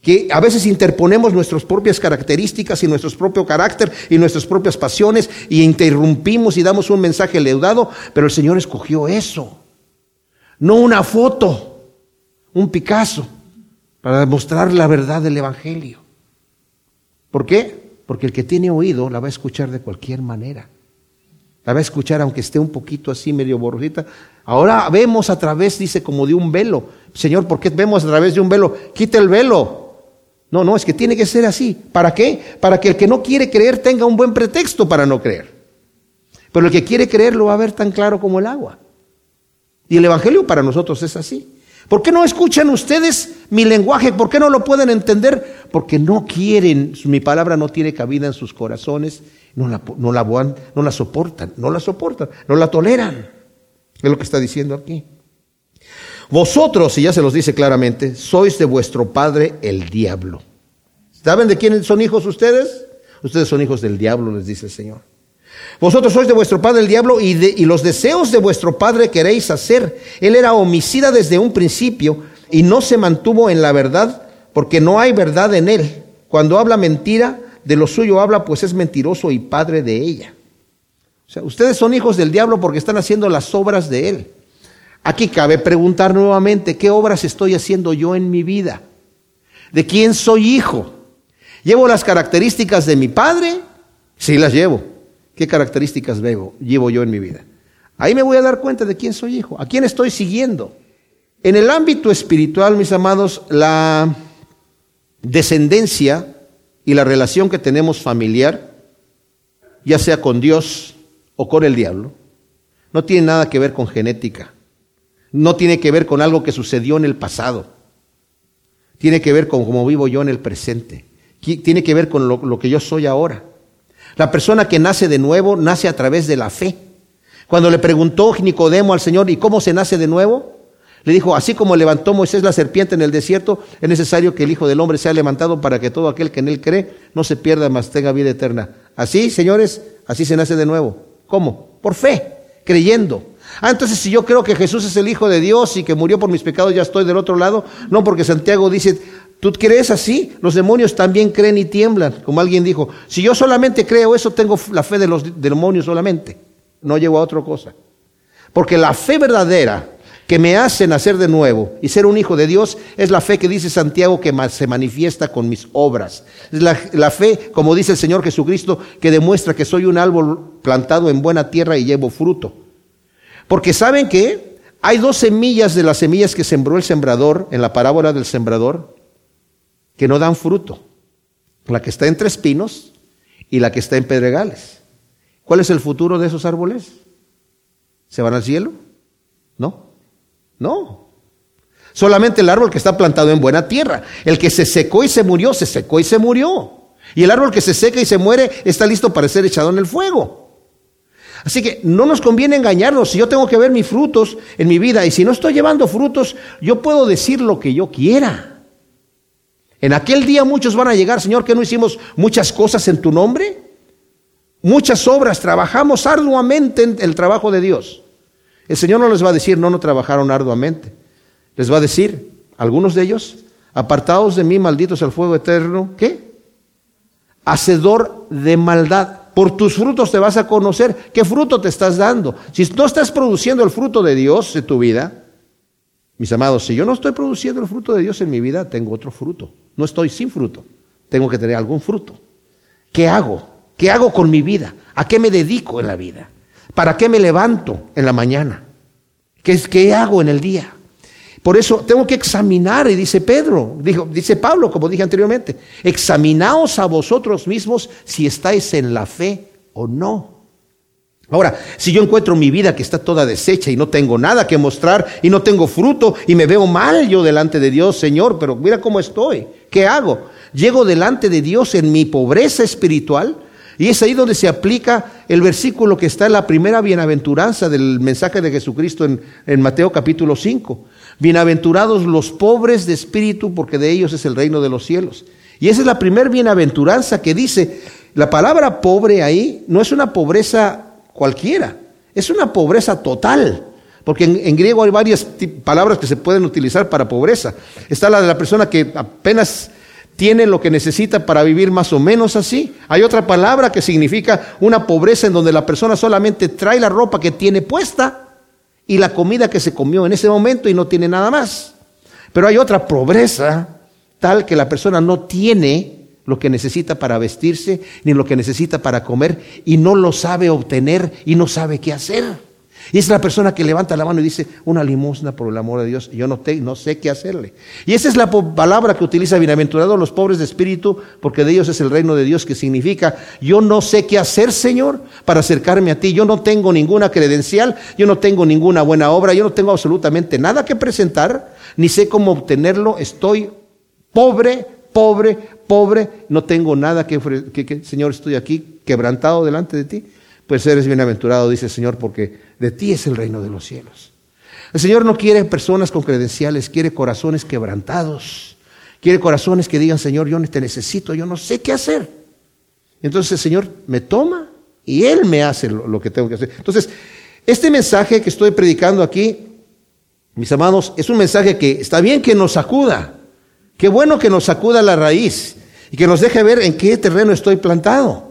que a veces interponemos nuestras propias características y nuestro propio carácter y nuestras propias pasiones y interrumpimos y damos un mensaje leudado, pero el Señor escogió eso no una foto, un Picasso, para demostrar la verdad del Evangelio. ¿Por qué? Porque el que tiene oído la va a escuchar de cualquier manera. La va a escuchar aunque esté un poquito así, medio borrojita. Ahora vemos a través, dice, como de un velo. Señor, ¿por qué vemos a través de un velo? Quita el velo. No, no, es que tiene que ser así. ¿Para qué? Para que el que no quiere creer tenga un buen pretexto para no creer. Pero el que quiere creer lo va a ver tan claro como el agua. Y el Evangelio para nosotros es así. ¿Por qué no escuchan ustedes mi lenguaje? ¿Por qué no lo pueden entender? Porque no quieren, mi palabra no tiene cabida en sus corazones, no la, no la, no la soportan, no la soportan, no la toleran. Es lo que está diciendo aquí. Vosotros, y ya se los dice claramente, sois de vuestro padre el diablo. ¿Saben de quién son hijos ustedes? Ustedes son hijos del diablo, les dice el Señor. Vosotros sois de vuestro padre el diablo y, y los deseos de vuestro padre queréis hacer. Él era homicida desde un principio y no se mantuvo en la verdad porque no hay verdad en él. Cuando habla mentira, de lo suyo habla, pues es mentiroso y padre de ella. O sea, ustedes son hijos del diablo porque están haciendo las obras de él. Aquí cabe preguntar nuevamente, ¿qué obras estoy haciendo yo en mi vida? ¿De quién soy hijo? ¿Llevo las características de mi padre? Sí, las llevo. ¿Qué características llevo, yo en mi vida? Ahí me voy a dar cuenta de quién soy hijo, a quién estoy siguiendo. En el ámbito espiritual, mis amados, la descendencia y la relación que tenemos familiar, ya sea con Dios o con el diablo, no tiene nada que ver con genética, no tiene que ver con algo que sucedió en el pasado, tiene que ver con cómo vivo yo en el presente, tiene que ver con lo que yo soy ahora. La persona que nace de nuevo nace a través de la fe. Cuando le preguntó Nicodemo al Señor, ¿y cómo se nace de nuevo? Le dijo, así como levantó Moisés la serpiente en el desierto, es necesario que el Hijo del Hombre sea levantado para que todo aquel que en él cree no se pierda, mas tenga vida eterna. Así, señores, así se nace de nuevo. ¿Cómo? Por fe, creyendo. Ah, entonces si yo creo que Jesús es el Hijo de Dios y que murió por mis pecados, ya estoy del otro lado. No, porque Santiago dice, ¿Tú crees así? Los demonios también creen y tiemblan. Como alguien dijo, si yo solamente creo eso, tengo la fe de los demonios solamente. No llego a otra cosa. Porque la fe verdadera que me hace nacer de nuevo y ser un hijo de Dios es la fe que dice Santiago que se manifiesta con mis obras. Es la, la fe, como dice el Señor Jesucristo, que demuestra que soy un árbol plantado en buena tierra y llevo fruto. Porque saben que hay dos semillas de las semillas que sembró el sembrador en la parábola del sembrador que no dan fruto. La que está entre espinos y la que está en pedregales. ¿Cuál es el futuro de esos árboles? ¿Se van al cielo? No. No. Solamente el árbol que está plantado en buena tierra. El que se secó y se murió, se secó y se murió. Y el árbol que se seca y se muere está listo para ser echado en el fuego. Así que no nos conviene engañarnos. Si yo tengo que ver mis frutos en mi vida y si no estoy llevando frutos, yo puedo decir lo que yo quiera. En aquel día muchos van a llegar, Señor, que no hicimos muchas cosas en tu nombre. Muchas obras, trabajamos arduamente en el trabajo de Dios. El Señor no les va a decir, no, no trabajaron arduamente. Les va a decir, algunos de ellos, apartados de mí, malditos al fuego eterno, ¿qué? Hacedor de maldad. Por tus frutos te vas a conocer qué fruto te estás dando. Si no estás produciendo el fruto de Dios en tu vida, mis amados, si yo no estoy produciendo el fruto de Dios en mi vida, tengo otro fruto. No estoy sin fruto. Tengo que tener algún fruto. ¿Qué hago? ¿Qué hago con mi vida? ¿A qué me dedico en la vida? ¿Para qué me levanto en la mañana? ¿Qué, qué hago en el día? Por eso tengo que examinar, y dice Pedro, dijo, dice Pablo, como dije anteriormente, examinaos a vosotros mismos si estáis en la fe o no. Ahora, si yo encuentro mi vida que está toda deshecha y no tengo nada que mostrar y no tengo fruto y me veo mal yo delante de Dios, Señor, pero mira cómo estoy, ¿qué hago? Llego delante de Dios en mi pobreza espiritual y es ahí donde se aplica el versículo que está en la primera bienaventuranza del mensaje de Jesucristo en, en Mateo capítulo 5. Bienaventurados los pobres de espíritu porque de ellos es el reino de los cielos. Y esa es la primera bienaventuranza que dice, la palabra pobre ahí no es una pobreza cualquiera. Es una pobreza total. Porque en, griego hay varias palabras que se pueden utilizar para pobreza. Está la de la persona que apenas tiene lo que necesita para vivir más o menos así. Hay otra palabra que significa una pobreza en donde la persona solamente trae la ropa que tiene puesta y la comida que se comió en ese momento y no tiene nada más. Pero hay otra pobreza tal que la persona no tiene lo que necesita para vestirse, ni lo que necesita para comer, y no lo sabe obtener y no sabe qué hacer. Y es la persona que levanta la mano y dice, una limosna por el amor de Dios, yo no, no sé qué hacerle. Y esa es la palabra que utiliza bienaventurados los pobres de espíritu, porque de ellos es el reino de Dios, que significa, yo no sé qué hacer, Señor, para acercarme a ti. Yo no tengo ninguna credencial, yo no tengo ninguna buena obra, yo no tengo absolutamente nada que presentar, ni sé cómo obtenerlo, estoy pobre, pobre, pobre, no tengo nada que, Señor, estoy aquí quebrantado delante de ti pues eres bienaventurado, dice el Señor, porque de ti es el reino de los cielos. El Señor no quiere personas con credenciales, quiere corazones quebrantados. Quiere corazones que digan, Señor, yo te necesito, yo no sé qué hacer. Entonces el Señor me toma y Él me hace lo, que tengo que hacer. Entonces, este mensaje que estoy predicando aquí, mis amados, es un mensaje que está bien que nos sacuda. Qué bueno que nos sacuda la raíz y que nos deje ver en qué terreno estoy plantado.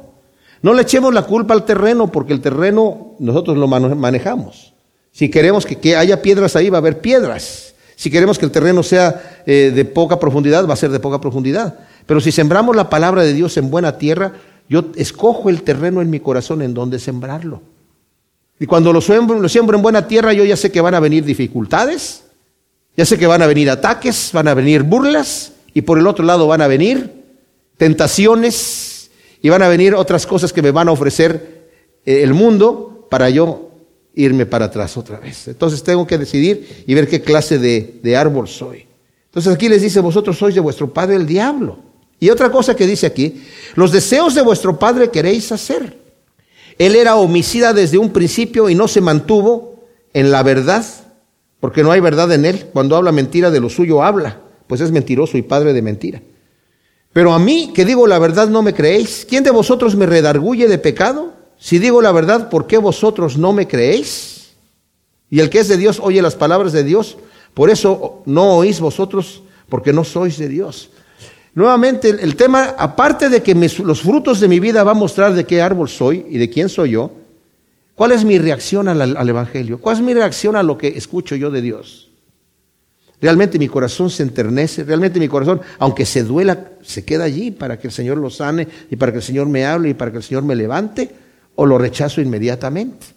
No le echemos la culpa al terreno, porque el terreno nosotros lo manejamos. Si queremos que, haya piedras ahí, va a haber piedras. Si queremos que el terreno sea eh, de poca profundidad, va a ser de poca profundidad. Pero si sembramos la palabra de Dios en buena tierra, yo escojo el terreno en mi corazón en donde sembrarlo. Y cuando lo siembro, lo siembro en buena tierra, yo ya sé que van a venir dificultades, ya sé que van a venir ataques, van a venir burlas, y por el otro lado van a venir tentaciones, y van a venir otras cosas que me van a ofrecer eh, el mundo para yo irme para atrás otra vez. Entonces tengo que decidir y ver qué clase de, de árbol soy. Entonces aquí les dice, vosotros sois de vuestro padre el diablo. Y otra cosa que dice aquí, los deseos de vuestro padre queréis hacer. Él era homicida desde un principio y no se mantuvo en la verdad, porque no hay verdad en él. Cuando habla mentira de lo suyo habla, pues es mentiroso y padre de mentira. Pero a mí, que digo la verdad, no me creéis. ¿Quién de vosotros me redarguye de pecado? Si digo la verdad, ¿por qué vosotros no me creéis? Y el que es de Dios oye las palabras de Dios. Por eso no oís vosotros, porque no sois de Dios. Nuevamente, el, tema, aparte de que los frutos de mi vida va a mostrar de qué árbol soy y de quién soy yo, ¿cuál es mi reacción al Evangelio? ¿Cuál es mi reacción a lo que escucho yo de Dios? Realmente mi corazón se enternece, realmente mi corazón, aunque se duela, se queda allí para que el Señor lo sane y para que el Señor me hable y para que el Señor me levante, o lo rechazo inmediatamente.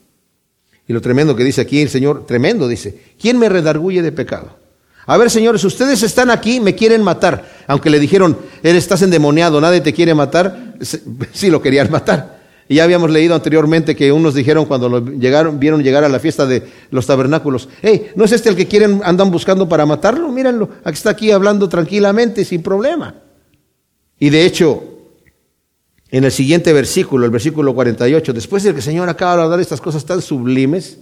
Y lo tremendo que dice aquí el Señor, tremendo dice, ¿quién me redarguye de pecado? A ver, señores, ustedes están aquí, me quieren matar. Aunque le dijeron, eres, estás endemoniado, nadie te quiere matar, sí lo querían matar. Y ya habíamos leído anteriormente que unos dijeron cuando llegaron, vieron llegar a la fiesta de los tabernáculos, hey, ¿no es este el que quieren, andan buscando para matarlo? Mírenlo, aquí está aquí hablando tranquilamente, sin problema. Y de hecho, en el siguiente versículo, el versículo 48, después de que el Señor acaba de dar estas cosas tan sublimes,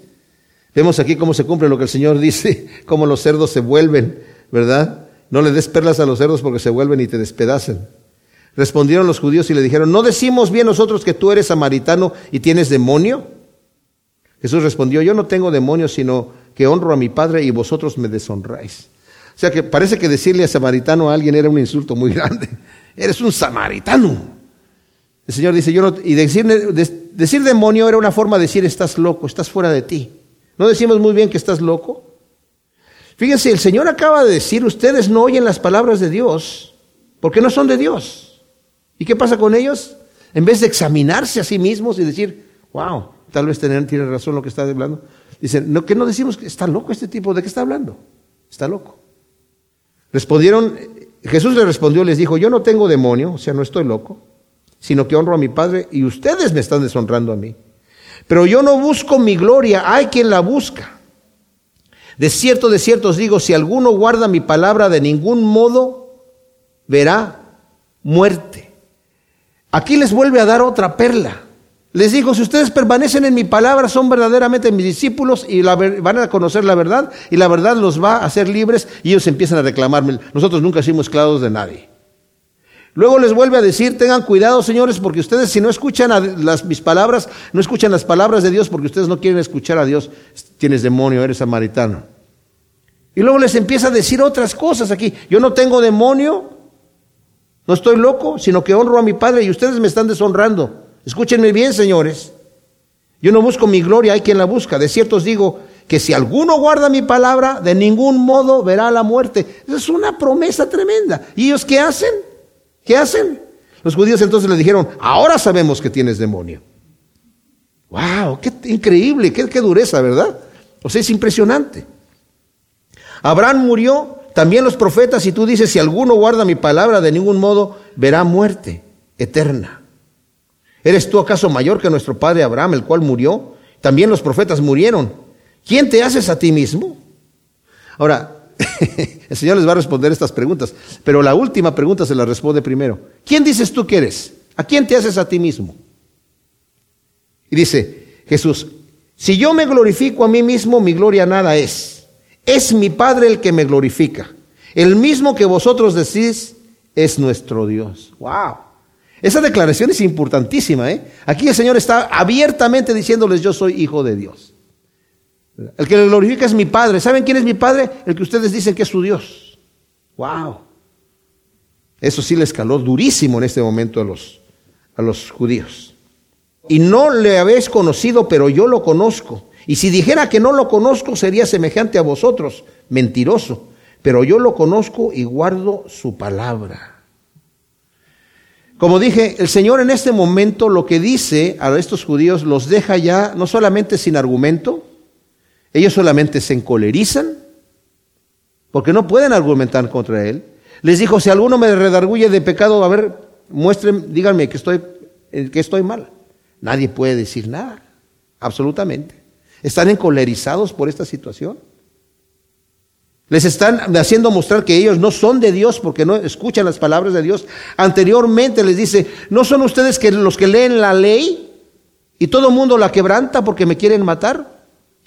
vemos aquí cómo se cumple lo que el Señor dice, cómo los cerdos se vuelven, ¿verdad? No le des perlas a los cerdos porque se vuelven y te despedazan. Respondieron los judíos y le dijeron, ¿no decimos bien nosotros que tú eres samaritano y tienes demonio? Jesús respondió, yo no tengo demonio, sino que honro a mi Padre y vosotros me deshonráis. O sea que parece que decirle a samaritano a alguien era un insulto muy grande. Eres un samaritano. El Señor dice, yo no, y decir, decir demonio era una forma de decir estás loco, estás fuera de ti. ¿No decimos muy bien que estás loco? Fíjense, el Señor acaba de decir, ustedes no oyen las palabras de Dios porque no son de Dios. ¿Y qué pasa con ellos? En vez de examinarse a sí mismos y decir, wow, tal vez tiene, razón lo que está hablando, dicen, ¿no, ¿qué no decimos? ¿Está loco este tipo? ¿De qué está hablando? Está loco. Respondieron, Jesús le respondió, les dijo, yo no tengo demonio, o sea, no estoy loco, sino que honro a mi Padre y ustedes me están deshonrando a mí. Pero yo no busco mi gloria, hay quien la busca. De cierto, de cierto os digo, si alguno guarda mi palabra, de ningún modo verá muerte. Aquí les vuelve a dar otra perla. Les dijo, si ustedes permanecen en mi palabra, son verdaderamente mis discípulos y van a conocer la verdad y la verdad los va a hacer libres y ellos empiezan a reclamarme. Nosotros nunca fuimos esclavos de nadie. Luego les vuelve a decir, tengan cuidado señores, porque ustedes si no escuchan las, mis palabras, no escuchan las palabras de Dios porque ustedes no quieren escuchar a Dios, tienes demonio, eres samaritano. Y luego les empieza a decir otras cosas aquí. Yo no tengo demonio, no estoy loco, sino que honro a mi Padre y ustedes me están deshonrando. Escúchenme bien, señores. Yo no busco mi gloria, hay quien la busca. De cierto os digo que si alguno guarda mi palabra, de ningún modo verá la muerte. Esa es una promesa tremenda. ¿Y ellos qué hacen? ¿Qué hacen? Los judíos entonces le dijeron, ahora sabemos que tienes demonio. ¡Wow! ¡Qué increíble! Qué, ¡Qué dureza, verdad! O sea, es impresionante. Abraham murió, también los profetas, y tú dices, si alguno guarda mi palabra, de ningún modo verá muerte eterna. ¿Eres tú acaso mayor que nuestro padre Abraham, el cual murió? También los profetas murieron. ¿Quién te haces a ti mismo? Ahora, el Señor les va a responder estas preguntas, pero la última pregunta se la responde primero. ¿Quién dices tú que eres? ¿A quién te haces a ti mismo? Y dice Jesús, si yo me glorifico a mí mismo, mi gloria nada es. Es mi Padre el que me glorifica. El mismo que vosotros decís es nuestro Dios. ¡Wow! Esa declaración es importantísima. ¿eh? Aquí el Señor está abiertamente diciéndoles, yo soy hijo de Dios. El que le glorifica es mi Padre. ¿Saben quién es mi Padre? El que ustedes dicen que es su Dios. ¡Wow! Eso sí les caló durísimo en este momento a los, a los judíos. Y no le habéis conocido, pero yo lo conozco. Y si dijera que no lo conozco, sería semejante a vosotros, mentiroso. Pero yo lo conozco y guardo su palabra. Como dije, el Señor en este momento lo que dice a estos judíos los deja ya no solamente sin argumento, ellos solamente se encolerizan, porque no pueden argumentar contra Él. Les dijo, si alguno me redarguye de pecado, a ver, muestren, díganme que estoy, que estoy mal. Nadie puede decir nada, absolutamente. Están encolerizados por esta situación. Les están haciendo mostrar que ellos no son de Dios porque no escuchan las palabras de Dios. Anteriormente les dice, ¿no son ustedes que los que leen la ley y todo el mundo la quebranta porque me quieren matar?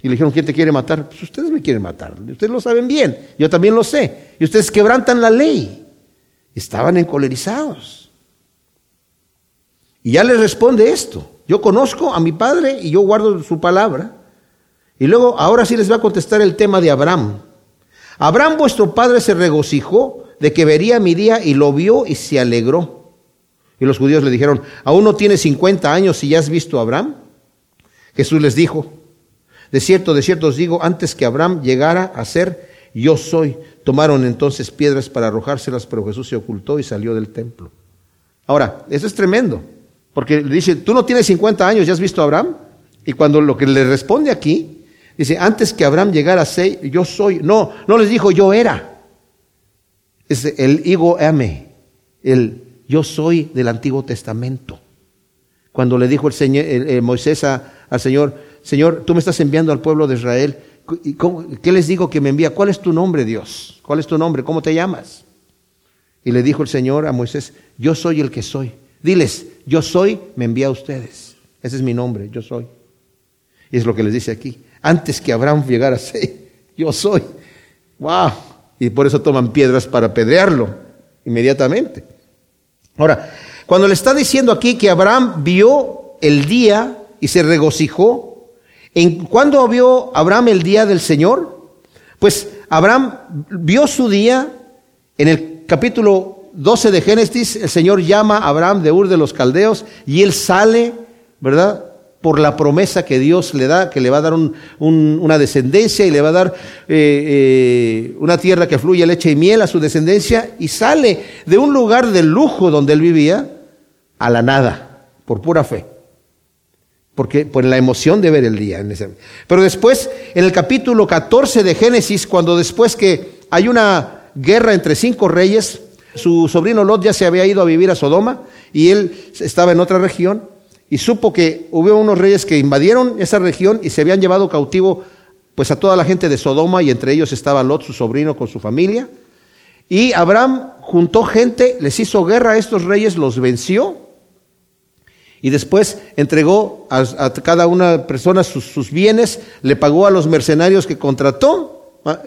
Y le dijeron, ¿quién te quiere matar? Pues ustedes me quieren matar. Ustedes lo saben bien. Yo también lo sé. Y ustedes quebrantan la ley. Estaban encolerizados. Y ya les responde esto. Yo conozco a mi padre y yo guardo su palabra. Y luego, ahora sí les va a contestar el tema de Abraham. Abraham vuestro padre se regocijó de que vería mi día y lo vio y se alegró. Y los judíos le dijeron, ¿aún no tienes 50 años y ya has visto a Abraham? Jesús les dijo, de cierto, de cierto os digo, antes que Abraham llegara a ser, yo soy. Tomaron entonces piedras para arrojárselas, pero Jesús se ocultó y salió del templo. Ahora, eso es tremendo, porque le dice, tú no tienes 50 años, ¿ya has visto a Abraham? Y cuando lo que le responde aquí, Dice, antes que Abraham llegara a ser, yo soy. No, no les dijo yo era. Es el ego ame, el yo soy del Antiguo Testamento. Cuando le dijo el Señor, Moisés al Señor, Señor, tú me estás enviando al pueblo de Israel. ¿Qué les digo que me envía? ¿Cuál es tu nombre, Dios? ¿Cuál es tu nombre? ¿Cómo te llamas? Y le dijo el Señor a Moisés, yo soy el que soy. Diles, yo soy, me envía a ustedes. Ese es mi nombre, yo soy. Y es lo que les dice aquí antes que Abraham llegara a ser, yo soy. ¡Wow! Y por eso toman piedras para apedrearlo inmediatamente. Ahora, cuando le está diciendo aquí que Abraham vio el día y se regocijó, ¿en cuándo vio Abraham el día del Señor? Pues Abraham vio su día en el capítulo 12 de Génesis, el Señor llama a Abraham de Ur de los Caldeos y él sale, ¿verdad? Por la promesa que Dios le da, que le va a dar una descendencia y le va a dar eh, eh, una tierra que fluye leche y miel a su descendencia, y sale de un lugar de lujo donde él vivía a la nada, por pura fe. Porque por la emoción de ver el día. Pero después, en el capítulo 14 de Génesis, cuando después que hay una guerra entre cinco reyes, su sobrino Lot ya se había ido a vivir a Sodoma y él estaba en otra región, y supo que hubo unos reyes que invadieron esa región y se habían llevado cautivo pues a toda la gente de Sodoma y entre ellos estaba Lot, su sobrino, con su familia. Y Abraham juntó gente, les hizo guerra a estos reyes, los venció y después entregó a, cada una persona sus, sus, bienes, le pagó a los mercenarios que contrató ah,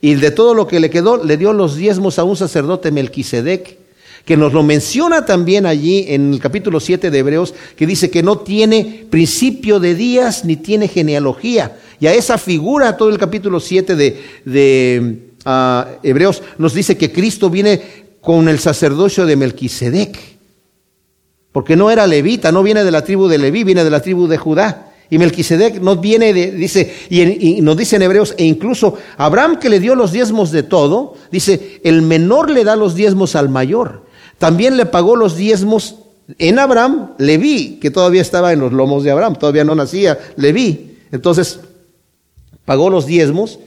y de todo lo que le quedó le dio los diezmos a un sacerdote Melquisedec que nos lo menciona también allí en el capítulo 7 de Hebreos, que dice que no tiene principio de días ni tiene genealogía. Y a esa figura, todo el capítulo 7 de, de ah, Hebreos nos dice que Cristo viene con el sacerdocio de Melquisedec. Porque no era levita, no viene de la tribu de Leví, viene de la tribu de Judá. Y Melquisedec no viene de, dice, y, y, nos dice en Hebreos, e incluso Abraham que le dio los diezmos de todo, dice, el menor le da los diezmos al mayor. También le pagó los diezmos en Abraham, Leví, que todavía estaba en los lomos de Abraham, todavía no nacía Leví. Entonces, pagó los diezmos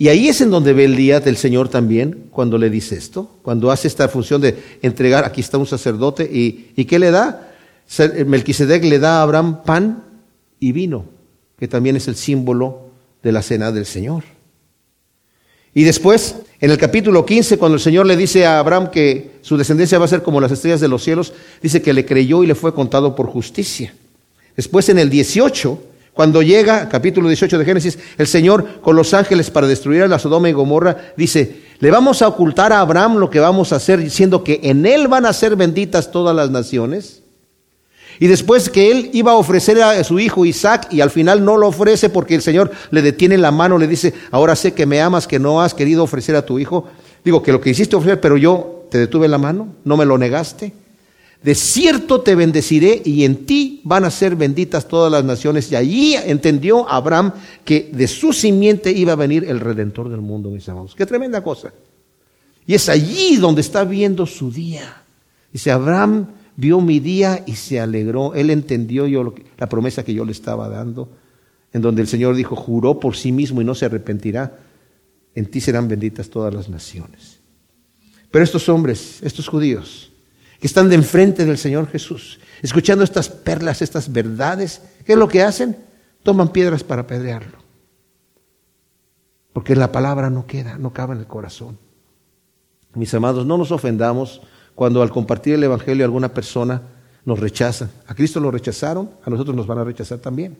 y ahí es en donde ve el día del Señor también, cuando le dice esto, cuando hace esta función de entregar, aquí está un sacerdote, y, ¿y qué le da? Melquisedec le da a Abraham pan y vino, que también es el símbolo de la cena del Señor. Y después, en el capítulo 15, cuando el Señor le dice a Abraham que su descendencia va a ser como las estrellas de los cielos, dice que le creyó y le fue contado por justicia. Después, en el 18, cuando llega, capítulo 18 de Génesis, el Señor con los ángeles para destruir a la Sodoma y Gomorra, dice, le vamos a ocultar a Abraham lo que vamos a hacer, diciendo que en él van a ser benditas todas las naciones. Y después que él iba a ofrecer a su hijo Isaac y al final no lo ofrece porque el Señor le detiene la mano, le dice, ahora sé que me amas, que no has querido ofrecer a tu hijo. Digo que lo que hiciste ofrecer, pero yo te detuve la mano, no me lo negaste. De cierto te bendeciré y en ti van a ser benditas todas las naciones. Y allí entendió Abraham que de su simiente iba a venir el redentor del mundo, mis amados. Qué tremenda cosa. Y es allí donde está viendo su día. Dice, Abraham vio mi día y se alegró. Él entendió yo la promesa que yo le estaba dando, en donde el Señor dijo, juró por sí mismo y no se arrepentirá. En ti serán benditas todas las naciones. Pero estos hombres, estos judíos, que están de enfrente del Señor Jesús, escuchando estas perlas, estas verdades, ¿qué es lo que hacen? Toman piedras para apedrearlo. Porque la palabra no queda, no cabe en el corazón. Mis amados, no nos ofendamos cuando al compartir el Evangelio alguna persona nos rechaza. A Cristo lo rechazaron, a nosotros nos van a rechazar también.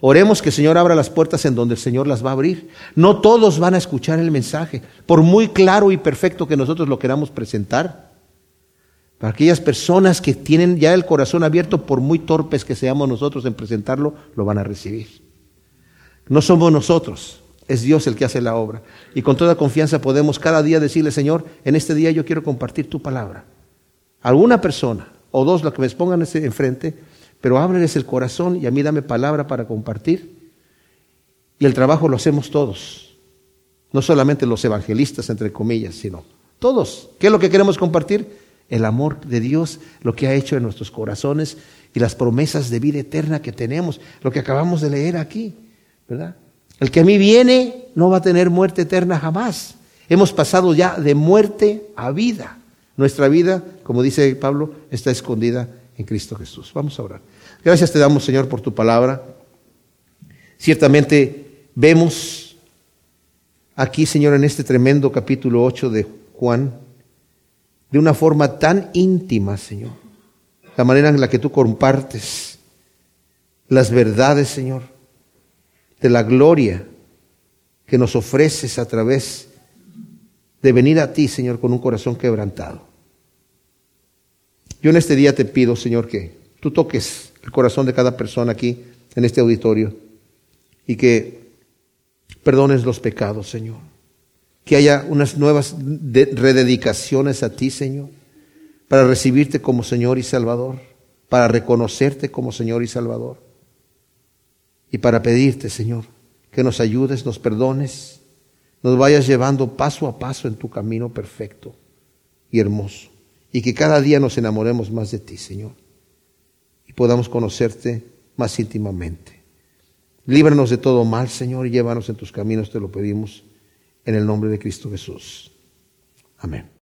Oremos que el Señor abra las puertas en donde el Señor las va a abrir. No todos van a escuchar el mensaje, por muy claro y perfecto que nosotros lo queramos presentar. Para aquellas personas que tienen ya el corazón abierto, por muy torpes que seamos nosotros en presentarlo, lo van a recibir. No somos nosotros, es Dios el que hace la obra. Y con toda confianza podemos cada día decirle, Señor, en este día yo quiero compartir tu palabra. Alguna persona o dos, la que me pongan enfrente, pero ábreles el corazón y a mí dame palabra para compartir. Y el trabajo lo hacemos todos. No solamente los evangelistas, entre comillas, sino todos. ¿Qué es lo que queremos compartir? El amor de Dios, lo que ha hecho en nuestros corazones y las promesas de vida eterna que tenemos, lo que acabamos de leer aquí, ¿verdad? El que a mí viene no va a tener muerte eterna jamás. Hemos pasado ya de muerte a vida. Nuestra vida, como dice Pablo, está escondida en Cristo Jesús. Vamos a orar. Gracias te damos, Señor, por tu palabra. Ciertamente vemos aquí, Señor, en este tremendo capítulo 8 de Juan, de una forma tan íntima, Señor, la manera en la que tú compartes las verdades, Señor de la gloria que nos ofreces a través de venir a ti, Señor, con un corazón quebrantado. Yo en este día te pido, Señor, que tú toques el corazón de cada persona aquí en este auditorio y que perdones los pecados, Señor. Que haya unas nuevas rededicaciones a ti, Señor, para recibirte como Señor y Salvador, para reconocerte como Señor y Salvador y para pedirte, Señor, que nos ayudes, nos perdones, nos vayas llevando paso a paso en tu camino perfecto y hermoso, y que cada día nos enamoremos más de ti, Señor, y podamos conocerte más íntimamente. Líbranos de todo mal, Señor, y llévanos en tus caminos, te lo pedimos, en el nombre de Cristo Jesús. Amén.